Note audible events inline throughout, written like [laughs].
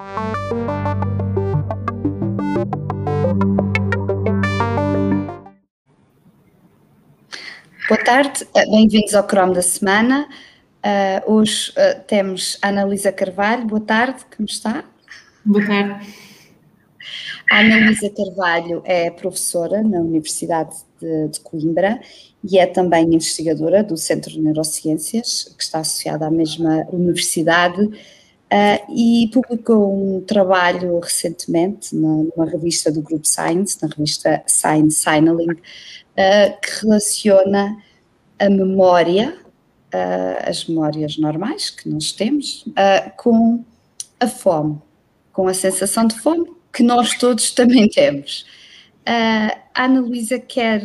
Boa tarde, eh, bem-vindos ao Chrome da semana. Uh, hoje uh, temos a Analisa Carvalho. Boa tarde, como está? Boa tarde. A Analisa Carvalho é professora na Universidade de, de, Coimbra e é também investigadora do Centro de Neurociências, que está associada à mesma universidade, uh, e publicou um trabalho recentemente numa revista do Grupo Science, na revista Science Signaling, uh, que relaciona a memória, uh, as memórias normais que nós temos, com a fome, com a sensação de fome que nós todos [laughs] também temos. A Ana Luísa quer,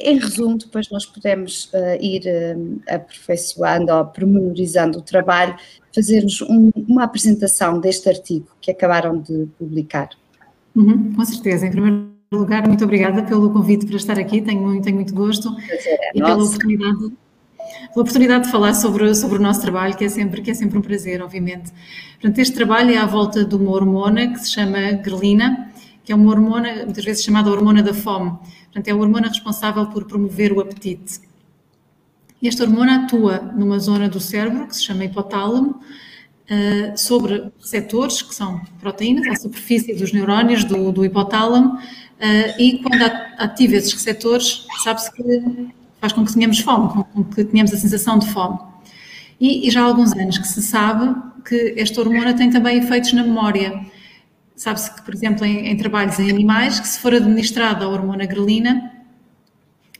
em resumo, depois nós podemos uh, ir uh, aperfeiçoando ou promenorizando o trabalho, fazermos um, uma apresentação deste artigo que acabaram de publicar. Uhum, com certeza. Em primeiro lugar, muito obrigada pelo convite para estar aqui, tenho, tenho muito gosto é e pela oportunidade pela oportunidade de falar sobre, sobre o nosso trabalho, que é, sempre, que é sempre um prazer, obviamente. Portanto, este trabalho é à volta de uma hormona que se chama grelina, que é uma hormona, muitas vezes chamada hormona da fome. Portanto, é a hormona responsável por promover o apetite. Esta hormona atua numa zona do cérebro, que se chama hipotálamo, Uh, sobre receptores, que são proteínas, à superfície dos neurónios do, do hipotálamo, uh, e quando ativa esses receptores, sabe-se que faz com que tenhamos fome, com que tenhamos a sensação de fome. E, e já há alguns anos que se sabe que esta hormona tem também efeitos na memória. Sabe-se que, por exemplo, em, em, trabalhos em animais, que se for administrada a hormona grelina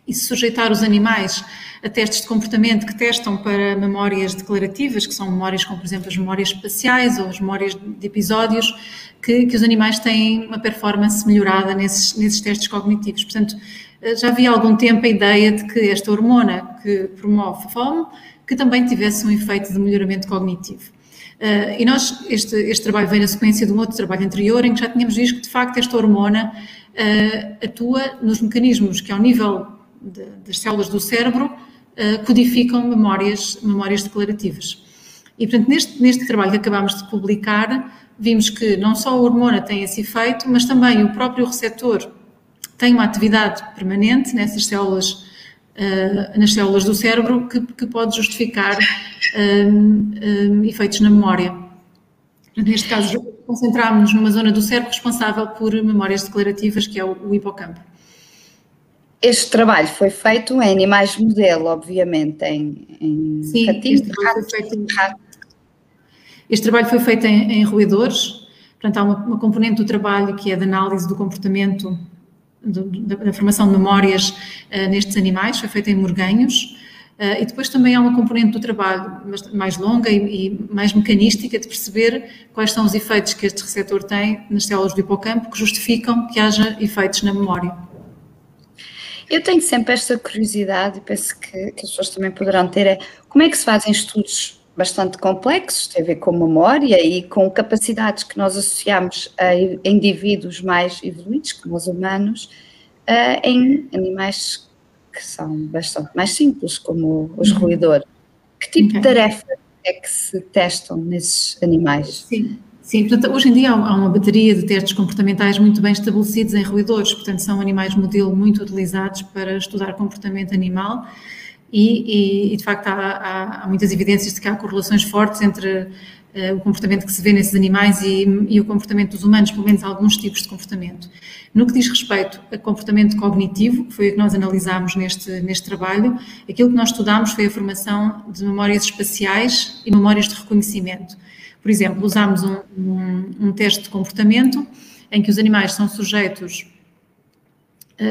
e se sujeitar os animais a testes de comportamento que testam para memórias declarativas, que são memórias como, por exemplo, as memórias espaciais ou as memórias de episódios, que, que os animais têm uma performance melhorada nesses, nesses testes cognitivos. Portanto, eh, já havia algum tempo a ideia de que esta hormona que promove fome, que também tivesse um efeito de melhoramento cognitivo. Uh, e nós, este, este, trabalho vem na sequência de um outro trabalho anterior, em que já tínhamos visto que, de facto, esta hormona uh, atua nos mecanismos que, ao nível de, das células do cérebro, uh, codificam memórias, memórias declarativas. E, portanto, neste, neste trabalho que acabámos de publicar, vimos que não só a hormona tem esse efeito, mas também o próprio receptor tem uma atividade permanente nessas células, uh, nas células do cérebro que, que pode justificar um, um, efeitos na memória. Neste caso, concentrámos-nos numa zona do cérebro responsável por memórias declarativas, que é o, o hipocampo. Este trabalho foi feito em animais modelo, obviamente, em, em Sim, ratinhos, este, trabalho feito, este trabalho foi feito em, em roedores, portanto há uma, uma, componente do trabalho que é de análise do comportamento da, da, formação de memórias uh, nestes animais, foi feita em morganhos. Uh, e depois também há uma componente do trabalho mais longa e, e, mais mecanística de perceber quais são os efeitos que este receptor tem nas células do hipocampo que justificam que haja efeitos na memória. Eu tenho sempre esta curiosidade e penso que, que as pessoas também poderão ter, é como é que se fazem estudos bastante complexos, tem a ver com memória e com capacidades que nós associamos a indivíduos mais evoluídos, como os humanos, em animais que são bastante mais simples, como os uhum. roedores. Que tipo okay. de tarefas é que se testam nesses animais? Sim. Sim, portanto, hoje em dia há uma bateria de testes comportamentais muito bem estabelecidos em roedores, portanto, são animais modelo muito utilizados para estudar comportamento animal e, e, de facto há, há, muitas evidências de que há correlações fortes entre uh, o comportamento que se vê nesses animais e, e, o comportamento dos humanos, pelo menos alguns tipos de comportamento. No que diz respeito a comportamento cognitivo, que foi o que nós analisámos neste, neste trabalho, aquilo que nós estudámos foi a formação de memórias espaciais e memórias de reconhecimento. Por exemplo, usámos um, um, um teste de comportamento em que os animais são sujeitos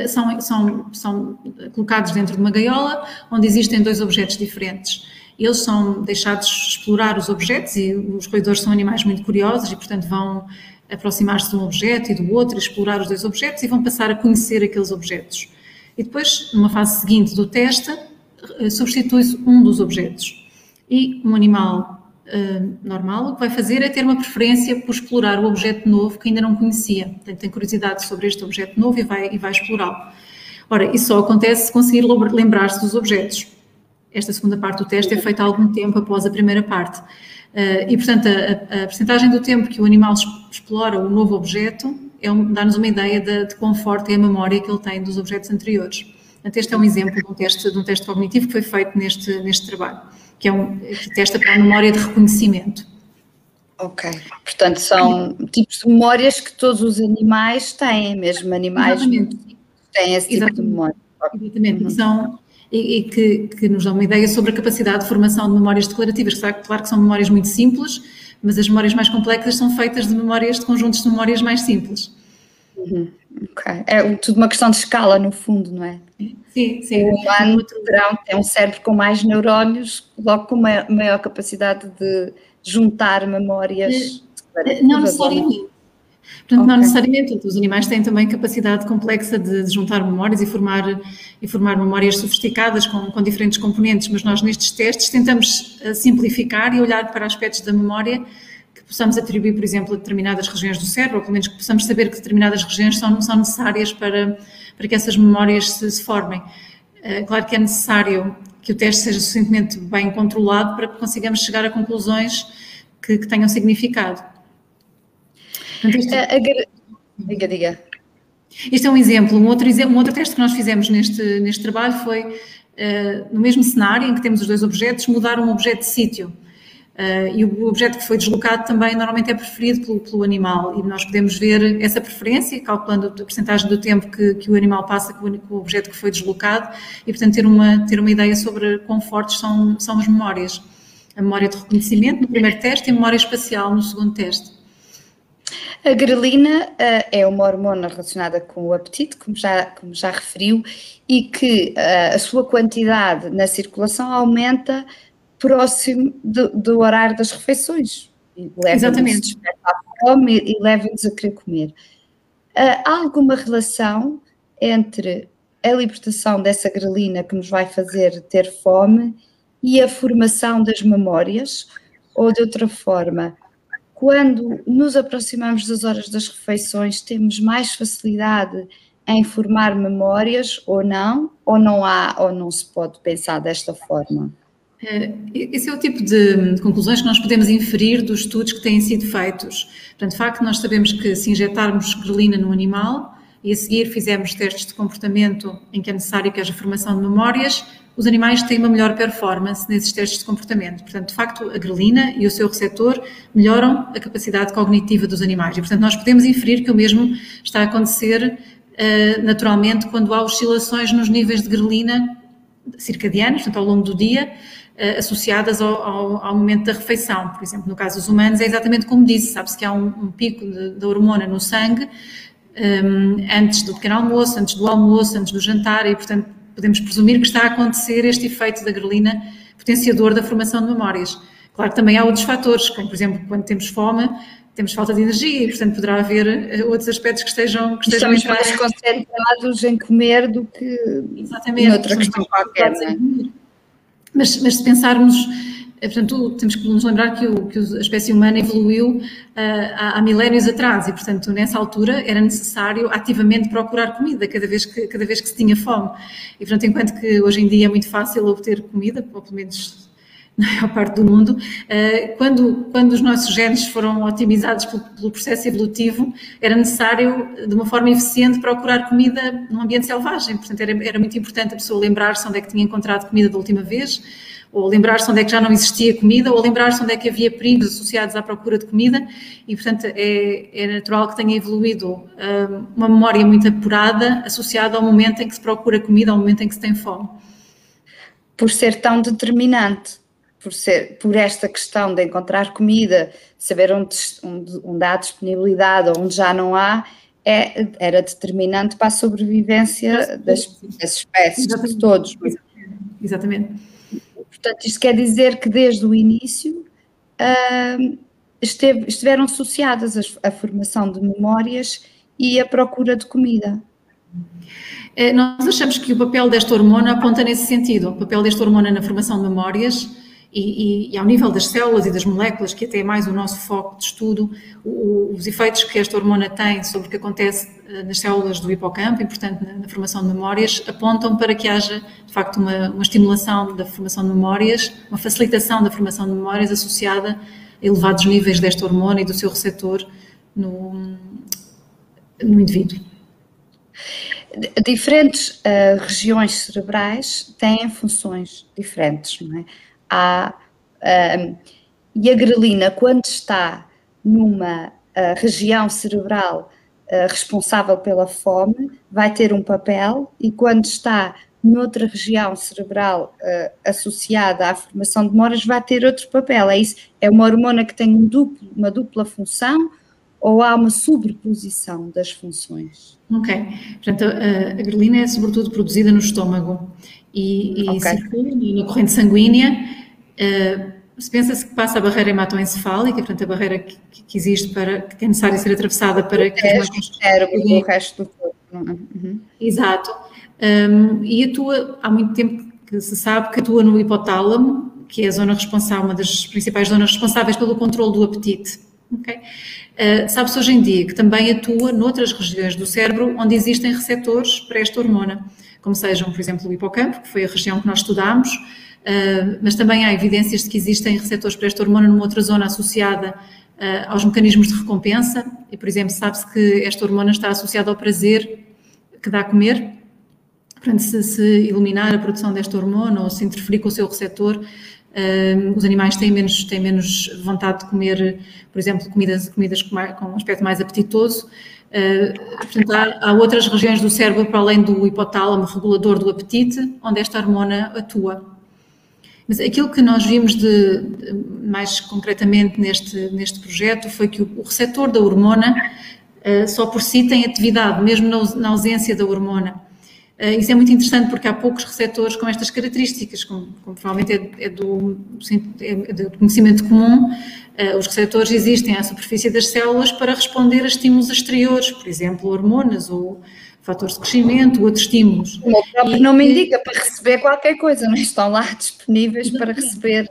são, são, são colocados dentro de uma gaiola onde existem dois objetos diferentes. Eles são deixados explorar os objetos e os roedores são animais muito curiosos e, portanto, vão aproximar-se de um objeto e do outro, explorar os dois objetos e vão passar a conhecer aqueles objetos. E depois, numa fase seguinte do teste, eh, substitui-se um dos objetos. E um animal uh, normal, o que vai fazer é ter uma preferência por explorar o objeto novo que ainda não conhecia. Portanto, tem curiosidade sobre este objeto novo e vai, e vai explorá-lo. Ora, isso só acontece se conseguir lembrar-se dos objetos. Esta segunda parte do teste é feita algum tempo após a primeira parte. e, portanto, a, a percentagem do tempo que o animal explora o novo objeto é um, dá-nos uma ideia de, de conforto e a memória que ele tem dos objetos anteriores. Este é um exemplo de um teste, de um teste cognitivo que foi feito neste, neste trabalho, que é um que testa para a memória de reconhecimento. Ok, portanto são tipos de memórias que todos os animais têm, mesmo animais Exatamente. têm esse tipo Exatamente. de memória. Exatamente, uhum. são, e, e que, que, nos dão uma ideia sobre a capacidade de formação de memórias declarativas, claro que são memórias muito simples, mas as memórias mais complexas são feitas de memórias, de conjuntos de memórias mais simples. Uhum. Ok, é tudo uma questão de escala no fundo, não é? Sim, sim. O humano terá, tem um cérebro com mais neurónios, logo com maior, maior capacidade de juntar memórias. Eh, não necessariamente. Portanto, okay. não necessariamente. Os animais têm também capacidade complexa de, de, juntar memórias e formar, e formar memórias sofisticadas com, com diferentes componentes, mas nós nestes testes tentamos eh, simplificar e olhar para aspectos da memória possamos atribuir, por exemplo, a determinadas regiões do cérebro, ou pelo menos que possamos saber que determinadas regiões são, são necessárias para, para que essas memórias se, se formem. Eh, claro que é necessário que o teste seja suficientemente bem controlado para que consigamos chegar a conclusões que, que tenham significado. Portanto, isto... Diga, diga. Este é um exemplo. Um outro, um outro teste que nós fizemos neste, neste trabalho foi, uh, no mesmo cenário em que temos os dois objetos, mudar um objeto de sítio. Uh, e o objeto que foi deslocado também normalmente é preferido pelo, pelo, animal e nós podemos ver essa preferência, calculando a porcentagem do tempo que, que o animal passa com o, com o, objeto que foi deslocado e, portanto, ter uma, ter uma ideia sobre quão fortes são, são as memórias. A memória de reconhecimento no primeiro teste e a memória espacial no segundo teste. A grelina uh, é uma hormona relacionada com o apetite, como já, como já referiu, e que uh, a sua quantidade na circulação aumenta próximo do, do horário das refeições. Exatamente. Fome e leva-nos a querer comer. Uh, há alguma relação entre a libertação dessa grelina que nos vai fazer ter fome e a formação das memórias? Ou de outra forma, quando nos aproximamos das horas das refeições, temos mais facilidade em formar memórias ou não? Ou não há, ou não se pode pensar desta forma? É, esse é o tipo de conclusões que nós podemos inferir dos estudos que têm sido feitos. Portanto, de facto, nós sabemos que se injetarmos grelina no animal e a seguir fizermos testes de comportamento em que é necessário que haja formação de memórias, os animais têm uma melhor performance nesses testes de comportamento. Portanto, de facto, a grelina e o seu receptor melhoram a capacidade cognitiva dos animais. E, portanto, nós podemos inferir que o mesmo está a acontecer uh, naturalmente quando há oscilações nos níveis de grelina circadianos, portanto, ao longo do dia, associadas ao, ao, ao, momento da refeição. Por exemplo, no caso dos humanos, é exatamente como disse, sabe-se que há um, um pico da hormona no sangue um, antes do pequeno almoço, antes do almoço, antes do jantar, e, portanto, podemos presumir que está a acontecer este efeito da grelina potenciador da formação de memórias. Claro que também há outros fatores, como, por exemplo, quando temos fome, temos falta de energia e, portanto, poderá haver eh, outros aspectos que estejam, que estejam Estamos mais concentrados em comer do que Exatamente, noutra questão qualquer, não é? Mas, mas se pensarmos, eh, portanto, temos que nos lembrar que, o, que a espécie humana evoluiu uh, há, há, milénios atrás e, portanto, nessa altura era necessário ativamente procurar comida cada vez que, cada vez que se tinha fome. E, portanto, enquanto que hoje em dia é muito fácil obter comida, ou pelo menos na maior parte do mundo, uh, quando, quando os nossos genes foram otimizados pelo, pelo processo evolutivo, era necessário, de uma forma eficiente, procurar comida num ambiente selvagem. Portanto, era, era muito importante a pessoa lembrar-se onde é que tinha encontrado comida da última vez, ou lembrar-se onde é que já não existia comida, ou lembrar-se onde é que havia perigos associados à procura de comida, e portanto é, é natural que tenha evoluído uh, uma memória muito apurada associada ao momento em que se procura comida, ao momento em que se tem fome. Por ser tão determinante, por, ser, por esta questão de encontrar comida, saber onde, onde, onde há disponibilidade ou onde já não há, é, era determinante para a sobrevivência das, das espécies, Exatamente. de todos. Exatamente. Portanto, isto quer dizer que desde o início uh, esteve, estiveram associadas a, a, formação de memórias e a procura de comida. É, nós achamos que o papel desta hormona aponta nesse sentido, o papel desta hormona na formação de memórias e, e, e, ao nível das células e das moléculas, que até é mais o nosso foco de estudo, o, os efeitos que esta hormona tem sobre o que acontece eh, nas células do hipocampo, e portanto na, na formação de memórias, apontam para que haja de facto uma, uma, estimulação da formação de memórias, uma facilitação da formação de memórias associada a elevados níveis desta hormona e do seu receptor no, no indivíduo. Diferentes uh, regiões cerebrais têm funções diferentes, não é? Há. Um, e a grelina, quando está numa uh, região cerebral uh, responsável pela fome, vai ter um papel, e quando está noutra região cerebral uh, associada à formação de memórias, vai ter outro papel. É isso? É uma hormona que tem um duplo, uma dupla função ou há uma sobreposição das funções? Ok. Portanto, a, a grelina é sobretudo produzida no estômago e, e okay. circula na corrente sanguínea Uh, se pensa-se que passa a barreira hematoencefálica, portanto a barreira que, que, existe para que é necessária ser atravessada para o que resto, os cérebro, o resto do corpo. É? Uhum. Exato. Um, e atua, há muito tempo que se sabe que atua no hipotálamo, que é a zona responsável, uma das principais zonas responsáveis pelo controle do apetite. Okay? Uh, Sabe-se hoje em dia que também atua noutras regiões do cérebro onde existem receptores para esta hormona, como sejam, por exemplo, o hipocampo, que foi a região que nós estudámos, Uh, mas também há evidências de que existem receptores para esta hormona numa outra zona associada uh, aos mecanismos de recompensa, e por exemplo, sabe-se que esta hormona está associada ao prazer que dá a comer, portanto, se, se a produção desta hormona ou se interferir com o seu receptor, uh, os animais têm menos, têm menos vontade de comer, por exemplo, comidas, comidas com, mais, com um aspecto mais apetitoso, Uh, portanto, há, há, outras regiões do cérebro, para além do hipotálamo regulador do apetite, onde esta hormona atua. Mas aquilo que nós vimos de, mais concretamente neste, neste projeto foi que o, o receptor da hormona uh, só por si tem atividade, mesmo na, na ausência da hormona. Uh, isso é muito interessante porque há poucos receptores com estas características, como, como provavelmente é, é, do, é, do, conhecimento comum, uh, os receptores existem à superfície das células para responder a estímulos exteriores, por exemplo, hormonas ou fatores de crescimento, outros estímulos. O próprio e, não me indica para receber qualquer coisa, não estão lá [laughs] disponíveis para receber.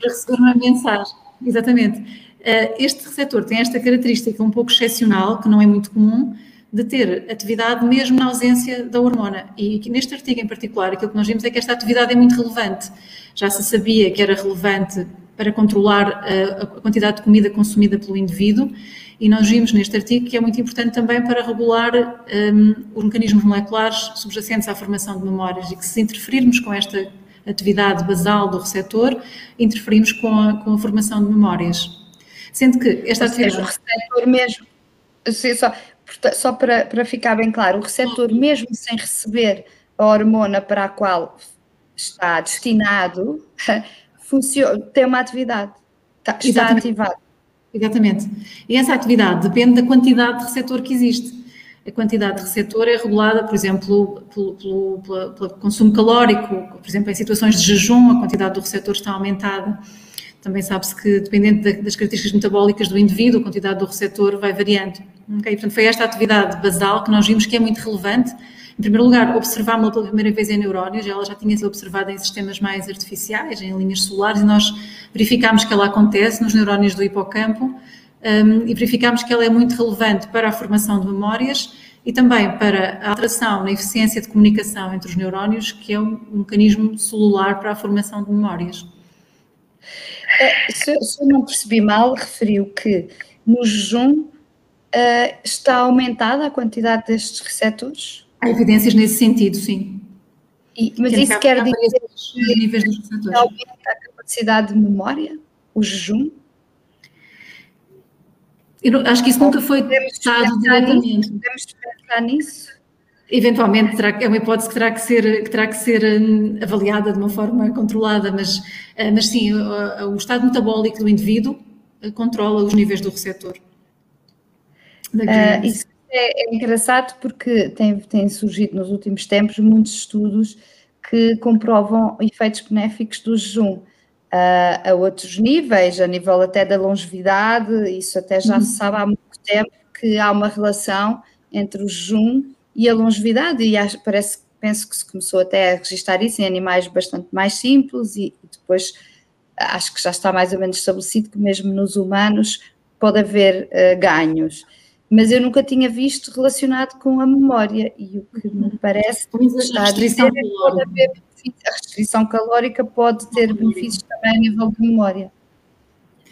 Para receber uma mensagem, exatamente. Eh, este receptor tem esta característica um pouco excepcional, que não é muito comum, de ter atividade mesmo na ausência da hormona. E neste artigo em particular, aquilo que nós vimos é que esta atividade é muito relevante. Já se sabia que era relevante para controlar a, a quantidade de comida consumida pelo indivíduo e nós vimos neste artigo que é muito importante também para regular um, os mecanismos moleculares subjacentes à formação de memórias e que se interferirmos com esta atividade basal do receptor, interferimos com a, com a formação de memórias. Sendo que esta atividade... o receptor mesmo, só, só para, para ficar bem claro, o receptor mesmo sem receber a hormona para a qual está destinado, [laughs] funciona, tem uma atividade, está, está ativado. Exatamente. E essa atividade depende da quantidade de receptor que existe. A quantidade de receptor é regulada, por exemplo, pelo, pelo, pelo, pelo consumo calórico, por exemplo, em situações de jejum, a quantidade do receptor está aumentada. Também sabe-se que, dependendo das características metabólicas do indivíduo, a quantidade do receptor vai variando. Okay? Portanto, foi esta atividade basal que nós vimos que é muito relevante em primeiro lugar, observámos-la pela primeira vez em neurónios, ela já tinha sido observada em sistemas mais artificiais, em linhas solares, e nós verificámos que ela acontece nos neurónios do hipocampo um, e verificámos que ela é muito relevante para a formação de memórias e também para a alteração na eficiência de comunicação entre os neurónios, que é um, um mecanismo celular para a formação de memórias. Eh, se, se eu não percebi mal, referiu que no jejum uh, está aumentada a quantidade destes receptores? Há evidências nesse sentido, sim. E, mas que isso quer dizer que níveis dos aumenta a capacidade de memória, o jejum? Eu acho que isso nunca foi testado diretamente. Podemos pensar nisso? Eventualmente terá, é uma hipótese que terá que ser, que terá que ser hum, avaliada de uma forma controlada, mas, eh, mas sim, o, o estado metabólico do indivíduo eh, controla os níveis do receptor. Uh, isso é, é engraçado porque tem, tem surgido nos últimos tempos muitos estudos que comprovam efeitos benéficos do jejum. Uh, a outros níveis, a nível até da longevidade, isso até já se sabe há muito tempo que há uma relação entre o jejum e a longevidade, e acho, parece, penso que se começou até a registrar isso em animais bastante mais simples e, e depois acho que já está mais ou menos estabelecido que mesmo nos humanos pode haver uh, ganhos. Mas eu nunca tinha visto relacionado com a memória e o que me parece que está a dizer é que pode haver a restrição calórica pode ter benefícios também a nível de memória.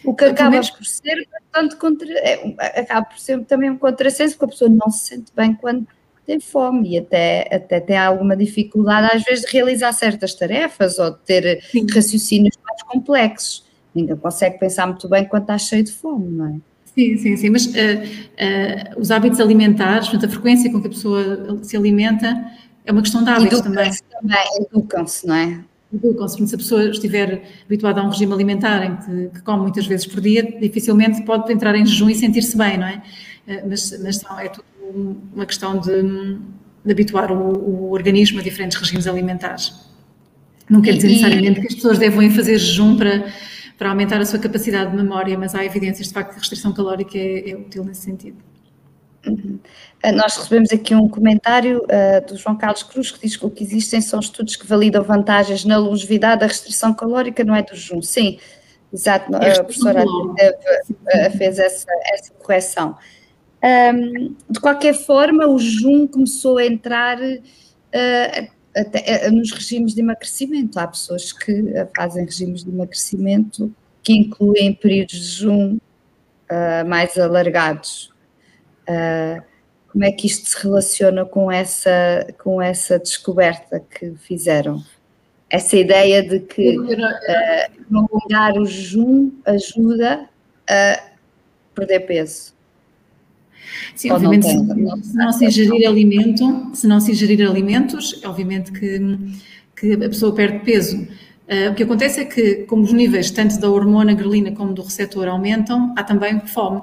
O que acaba por ser bastante contra, é, acaba por ser também um contrassenso, porque a pessoa não se sente bem quando tem fome e até, até tem alguma dificuldade, às vezes, de realizar certas tarefas ou de ter Sim. raciocínios mais complexos. Ninguém consegue pensar muito bem quando está cheio de fome, não é? Sim, sim, sim, mas uh, uh, os hábitos alimentares, portanto, a frequência com que a pessoa se alimenta, é uma questão de hábitos também. também. Educam-se, não é? Educam-se. Se a pessoa estiver habituada a um regime alimentar em que, que, come muitas vezes por dia, dificilmente pode entrar em jejum e sentir-se bem, não é? Eh, mas, mas é tudo uma questão de, de habituar o, o, organismo a diferentes regimes alimentares. Não quer dizer necessariamente que as pessoas devem fazer jejum para, para aumentar a sua capacidade de memória, mas há evidências de facto que a restrição calórica é, é útil nesse sentido. Uhum. Uh, nós recebemos aqui um comentário uh, do João Carlos Cruz que diz que o que existem são estudos que validam vantagens na longevidade da restrição calórica, não é do jejum. Sim, exato, é a professora uh, fez essa, essa correção. Um, de qualquer forma, o jejum começou a entrar até, nos regimes de emagrecimento. Há pessoas que fazem regimes de emagrecimento que incluem períodos de jejum mais alargados. Uh, como é que isto se relaciona com essa, com essa descoberta que fizeram? Essa ideia de que uh, prolongar o jejum ajuda a perder peso. Sim, Ou obviamente, não tem, não, se não se ingerir alimento, se não se ingerir alimentos, obviamente que, que a pessoa perde peso. Uh, o que acontece é que, como os níveis tanto da hormona grelina como do receptor aumentam, há também fome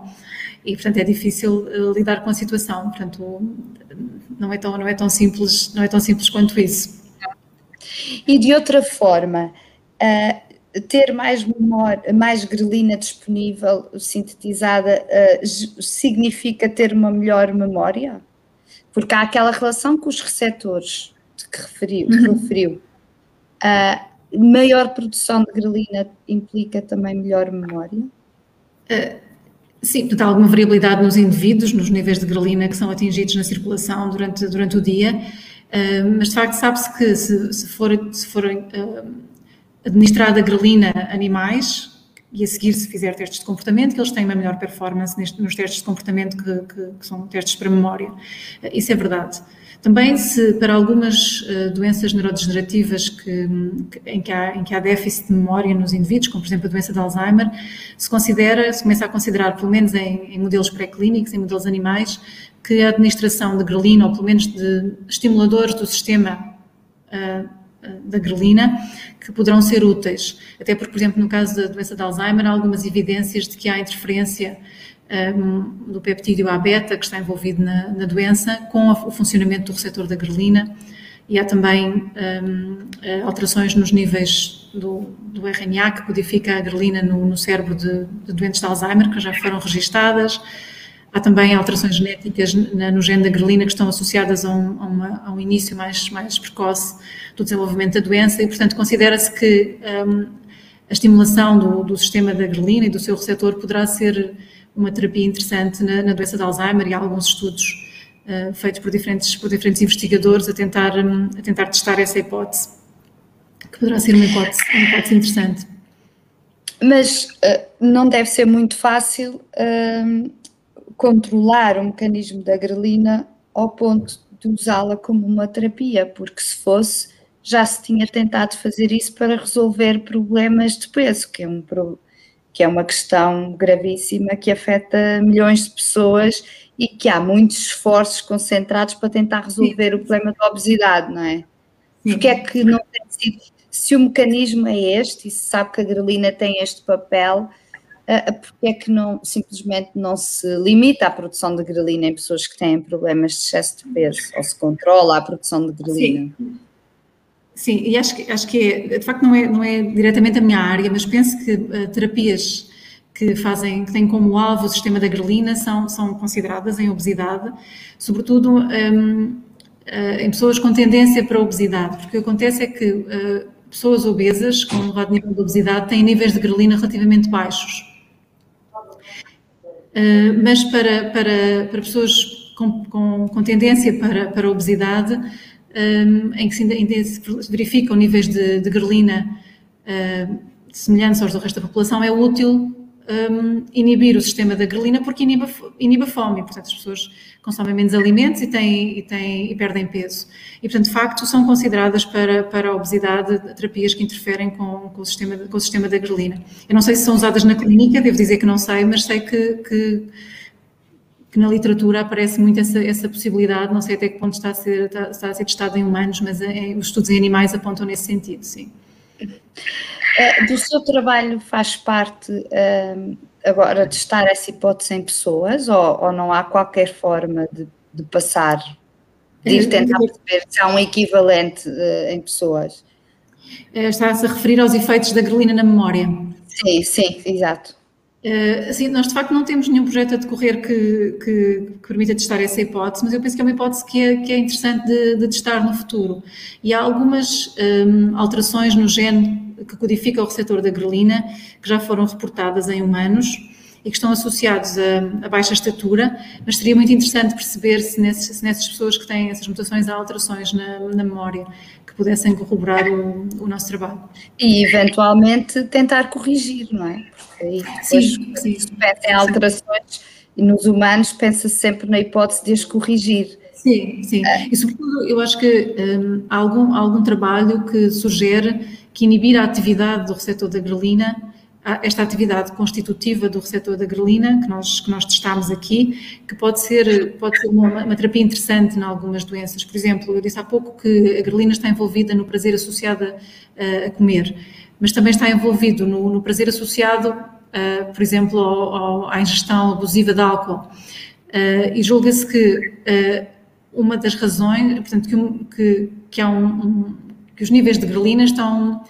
e portanto é difícil uh, lidar com a situação. Portanto, não é tão não é tão simples não é tão simples quanto isso. E de outra forma, uh, ter mais memória, mais grelina disponível, sintetizada, uh, significa ter uma melhor memória? Porque há aquela relação com os receptores que referiu. Que uhum. referiu. maior produção de grelina implica também melhor memória? Sim, portanto, há alguma variabilidade nos indivíduos, nos níveis de grelina que são atingidos na circulação durante, durante o dia, uh, mas de facto sabe-se que se, se, for, se for uh, administrada grelina animais, e a seguir se fizer testes de comportamento, que eles têm uma melhor performance neste, nos testes de comportamento que, que, que são testes para memória. Uh, isso é verdade. Também se para algumas uh, doenças neurodegenerativas que, em, que há, em que há déficit de memória nos indivíduos, como por exemplo a doença de Alzheimer, se considera, se começa a considerar, pelo menos em, em modelos pré-clínicos, em modelos animais, que a administração de grelina, ou pelo menos de estimuladores do sistema uh, da grelina, que poderão ser úteis. Até porque, por exemplo, no caso da doença de Alzheimer, há algumas evidências de que há interferência um, do peptídeo A-beta que está envolvido na, na doença com o funcionamento do receptor da grelina e há também um, eh, alterações nos níveis do, do, RNA que codifica a grelina no, no cérebro de, de, doentes de Alzheimer que já foram registadas. Há também alterações genéticas no gene da grelina que estão associadas a um, a uma, a um início mais, mais precoce do desenvolvimento da doença e, portanto, considera-se que um, a estimulação do, do sistema da grelina e do seu receptor poderá ser uma terapia interessante na, na doença de Alzheimer e há alguns estudos uh, feitos por diferentes, por diferentes investigadores a tentar, um, a tentar testar essa hipótese, que poderá ser uma hipótese, uma hipótese interessante. Mas uh, não deve ser muito fácil uh, controlar o mecanismo da grelina ao ponto de usá-la como uma terapia, porque se fosse, já se tinha tentado fazer isso para resolver problemas de peso, que é um que é uma questão gravíssima que afeta milhões de pessoas e que há muitos esforços concentrados para tentar resolver Sim. o problema da obesidade, não é? Sim. Porque é que não tem sido, se o mecanismo é este e se sabe que a grelina tem este papel, porque é que não, simplesmente não se limita à produção de grelina em pessoas que têm problemas de excesso de peso, ou se controla a produção de grelina? Sim. Sim, e acho que, acho que é, de facto não é, não é diretamente a minha área, mas penso que uh, terapias que fazem, que têm como alvo o sistema da grelina são, são consideradas em obesidade, sobretudo um, uh, em pessoas com tendência para obesidade, porque o que acontece é que uh, pessoas obesas com um elevado nível de obesidade têm níveis de grelina relativamente baixos. Uh, mas para, para, para pessoas com, com, com tendência para, para obesidade, um, em que se, ainda se verificam níveis de, de grelina uh, semelhantes aos do resto da população, é útil um, inibir o sistema da grelina porque inibe, inibe a fome, portanto as pessoas consomem menos alimentos e, têm, e, têm, e perdem peso. E, portanto, de facto, são consideradas para, para a obesidade terapias que interferem com, com, o sistema, com o sistema da grelina. Eu não sei se são usadas na clínica, devo dizer que não sei, mas sei que, que, que na literatura aparece muito essa, essa, possibilidade, não sei até que ponto está a ser, está, está a ser testado em humanos, mas é, os estudos em animais apontam nesse sentido, sim. É, do seu trabalho faz parte um, agora testar essa hipótese em pessoas ou, ou não há qualquer forma de, de, passar, de ir tentar perceber se há um equivalente uh, em pessoas? Eh, está-se a referir aos efeitos da grelina na memória? Sim, sim, exato. Uh, assim, nós de facto não temos nenhum projeto a decorrer que, que, que, permita testar essa hipótese, mas eu penso que é uma hipótese que é, que é interessante de, de testar no futuro. E há algumas um, alterações no gene que codifica o receptor da grelina, que já foram reportadas em humanos e que estão associados a, a baixa estatura, mas seria muito interessante perceber se, nesses, se nessas pessoas que têm essas mutações há alterações na, na memória que pudessem corroborar o, o, nosso trabalho. E eventualmente tentar corrigir, não é? Porque aí sim, sim. se pensa em alterações e nos humanos pensa-se sempre na hipótese de as corrigir. Sim, sim. É. E sobretudo eu acho que um, há algum, há algum trabalho que sugere que inibir a atividade do receptor da grelina, esta atividade constitutiva do receptor da grelina, que nós, que nós testámos aqui, que pode ser, pode ser uma, uma, terapia interessante em algumas doenças. Por exemplo, eu disse há pouco que a grelina está envolvida no prazer associado a, a comer, mas também está envolvido no, no prazer associado, por exemplo, ao, ao, à ingestão abusiva de álcool. e julga-se que uma das razões, portanto, que, que, que há um, um que os níveis de grelina estão.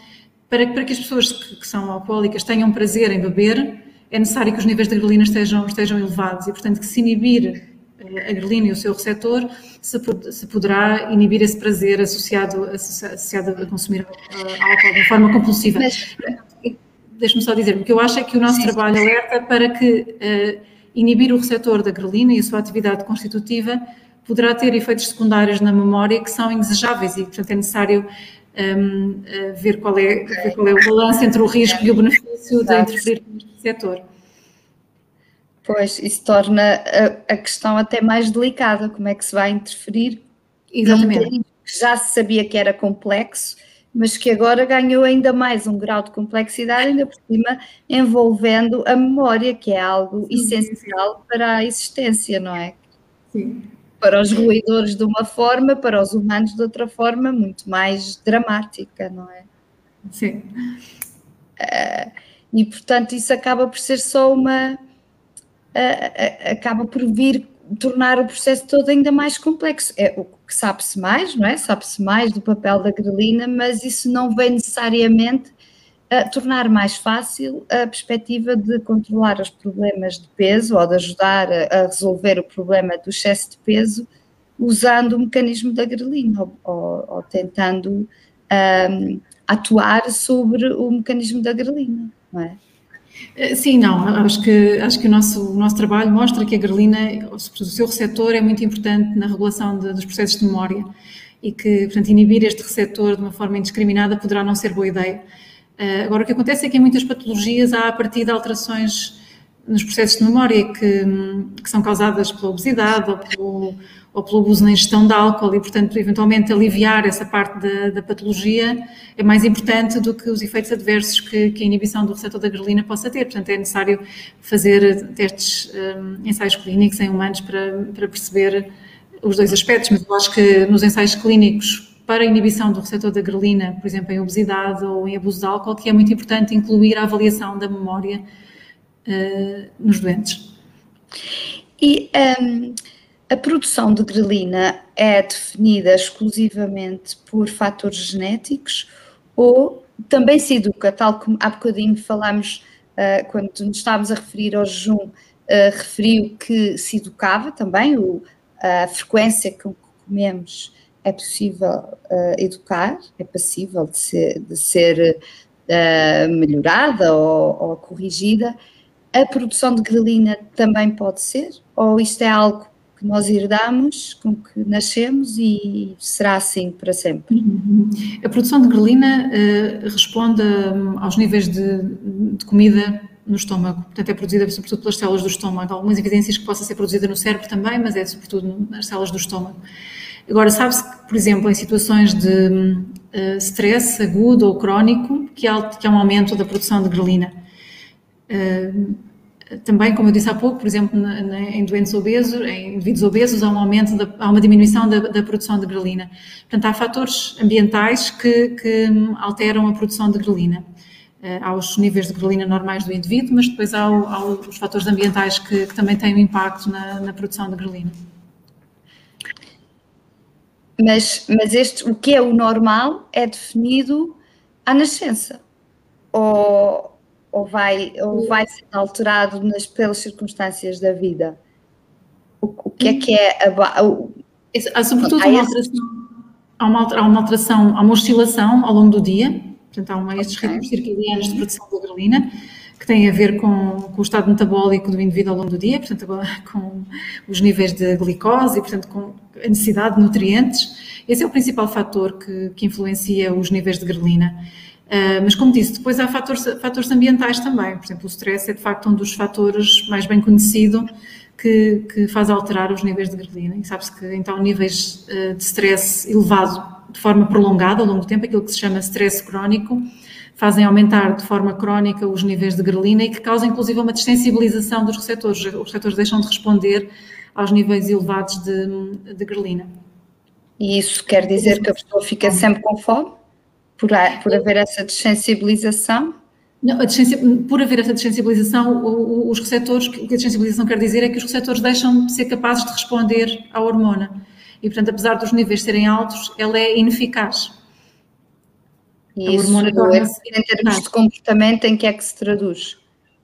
Para, para que as pessoas que, que, são alcoólicas tenham prazer em beber, é necessário que os níveis de grelina estejam, estejam elevados e, portanto, que se inibir eh, a grelina e o seu receptor, se, se poderá inibir esse prazer associado, associado a consumir álcool de forma compulsiva. Deixe-me só dizer, o que eu acho é que o nosso sim, trabalho sim. alerta para que uh, inibir o receptor da grelina e a sua atividade constitutiva poderá ter efeitos secundários na memória que são indesejáveis e, portanto, é necessário um, ver, qual é, ver qual é o balanço entre o risco e o benefício de interferir neste setor. Pois, isso torna a, a, questão até mais delicada, como é que se vai interferir Exatamente. num que já se sabia que era complexo, mas que agora ganhou ainda mais um grau de complexidade, ainda por cima envolvendo a memória, que é algo essencial para a existência, não é? Sim para os roedores de uma forma, para os humanos de outra forma, muito mais dramática, não é? Sim. Uh, e portanto isso acaba por ser só uma. Uh, uh, acaba por vir tornar o processo todo ainda mais complexo. É o que sabe-se mais, não é? Sabe-se mais do papel da grelina, mas isso não vem necessariamente a tornar mais fácil a perspectiva de controlar os problemas de peso ou de ajudar a, resolver o problema do excesso de peso usando o mecanismo da grelina ou, ou, ou tentando um, atuar sobre o mecanismo da grelina, não é? Eh, sim, não, acho que, acho que o, nosso, o nosso trabalho mostra que a grelina, o seu receptor, é muito importante na regulação de, dos processos de memória e que, portanto, inibir este receptor de uma forma indiscriminada poderá não ser boa ideia. Uh, agora, o que acontece é que em muitas patologias há a partir de alterações nos processos de memória que, que são causadas pela obesidade ou pelo, ou pelo abuso na ingestão de álcool e, portanto, eventualmente aliviar essa parte da, da patologia é mais importante do que os efeitos adversos que, que, a inibição do receptor da grelina possa ter. Portanto, é necessário fazer testes, um, ensaios clínicos em humanos para, para perceber os dois aspectos, mas eu acho que nos ensaios clínicos para a inibição do receptor da grelina, por exemplo, em obesidade ou em abuso de álcool, que é muito importante incluir a avaliação da memória uh, nos doentes. E um, a produção de grelina é definida exclusivamente por fatores genéticos ou também se educa, tal como há bocadinho falámos, uh, quando nos estávamos a referir ao jejum, uh, referiu que se educava também, o, a frequência com que comemos é possível uh, educar, é passível de ser, de ser uh, melhorada ou, ou, corrigida. A produção de grelina também pode ser? Ou isto é algo que nós herdamos, com que nascemos e será assim para sempre? Uhum. A produção de grelina uh, responde um, aos níveis de, de comida no estômago. Portanto, é produzida sobretudo pelas células do estômago. Há algumas evidências que possa ser produzida no cérebro também, mas é sobretudo nas células do estômago. Agora, sabe-se que, por exemplo, em situações de uh, stress agudo ou crónico, que há, que há um aumento da produção de grelina. Uh, também, como eu disse há pouco, por exemplo, em doentes obesos, em indivíduos obesos, há um aumento, da, há uma diminuição da, da, produção de grelina. Portanto, há fatores ambientais que, que alteram a produção de grelina. Uh, há os níveis de grelina normais do indivíduo, mas depois há, há os fatores ambientais que, que, também têm um impacto na, na produção de grelina. Mas, mas este, o que é o normal é definido à nascença. Ou, ou, vai, ou vai ser alterado nas, pelas circunstâncias da vida? O, o que é que é a. O, há sobretudo uma alteração, há uma, há uma alteração, há uma oscilação ao longo do dia, portanto há uma, estes okay. ritmos circadianos de produção da grelina, que têm a ver com, com, o estado metabólico do indivíduo ao longo do dia, portanto, com os níveis de glicose e, portanto, com a necessidade de nutrientes. Esse é o principal fator que, que influencia os níveis de grelina. Uh, mas, como disse, depois há fatores, fatores ambientais também. Por exemplo, o stress é, de facto, um dos fatores mais bem conhecido que, que faz alterar os níveis de grelina. E sabe-se que, então, níveis uh, de stress elevado de forma prolongada ao longo do tempo, aquilo que se chama stress crónico, fazem aumentar de forma crónica os níveis de grelina e que causam inclusive uma desensibilização dos receptores. Os receptores deixam de responder aos níveis elevados de, de grelina. E isso quer dizer que a pessoa fica sempre com fome? Por, por haver essa desensibilização? Não, por haver essa desensibilização, os receptores, o que a desensibilização quer dizer é que os receptores deixam de ser capazes de responder à hormona. E, portanto, apesar dos níveis serem altos, ela é ineficaz. E isso, em termos de comportamento, em que é que se traduz?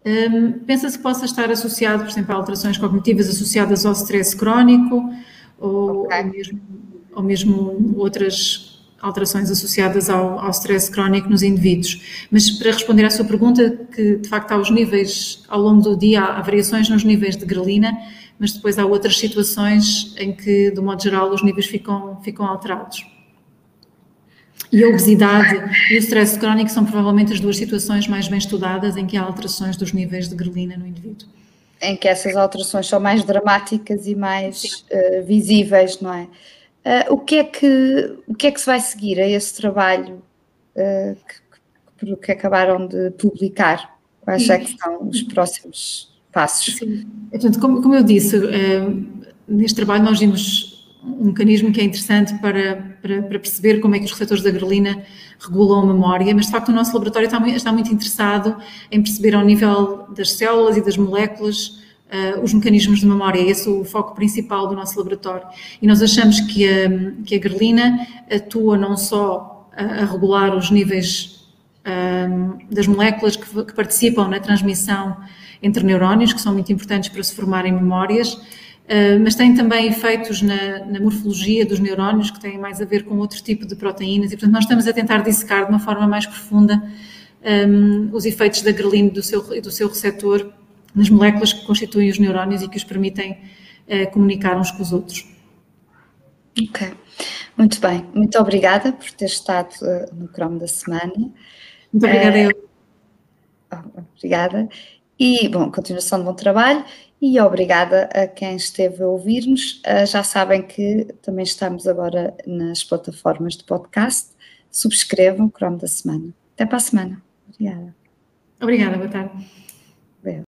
Um, Pensa-se que possa estar associado, por exemplo, a alterações cognitivas associadas ao stress crónico ou, okay. ou, mesmo, ou mesmo, outras alterações associadas ao, ao stress crónico nos indivíduos. Mas para responder à sua pergunta, que de facto há os níveis, ao longo do dia, há variações nos níveis de grelina, mas depois há outras situações em que, de modo geral, os níveis ficam, ficam alterados. E a obesidade e o stress crónico são provavelmente as duas situações mais bem estudadas em que há alterações dos níveis de grelina no indivíduo. Em que essas alterações são mais dramáticas e mais uh, visíveis, não é? Uh, o, que é que, o que é que se vai seguir a esse trabalho uh, que, que, acabaram de publicar? Quais é que são os próximos passos? Sim. Portanto, como, como eu disse, neste trabalho nós vimos um mecanismo que é interessante para, para, para, perceber como é que os receptores da grelina regulam a memória, mas de facto o nosso laboratório está muito, está muito interessado em perceber ao nível das células e das moléculas uh, os mecanismos de memória. Esse é o foco principal do nosso laboratório. E nós achamos que a, que a grelina atua não só a, a regular os níveis um, das moléculas que, que participam na transmissão entre neurónios, que são muito importantes para se formarem memórias, mas tem também efeitos na, na, morfologia dos neurónios que têm mais a ver com outro tipo de proteínas e, portanto, nós estamos a tentar dissecar de uma forma mais profunda um, os efeitos da grelina do seu, do seu receptor nas moléculas que constituem os neurónios e que os permitem uh, comunicar uns com os outros. Ok, muito bem. Muito obrigada por ter estado uh, no Chrome da semana. Muito obrigada eu. Oh, obrigada. E, bom, continuação de bom trabalho e obrigada a quem esteve a ouvir-nos. Ah, já sabem que também estamos agora nas plataformas de podcast. Subscrevam o Chrome da Semana. Até para a semana. Obrigada. Obrigada, boa tarde. Obrigada.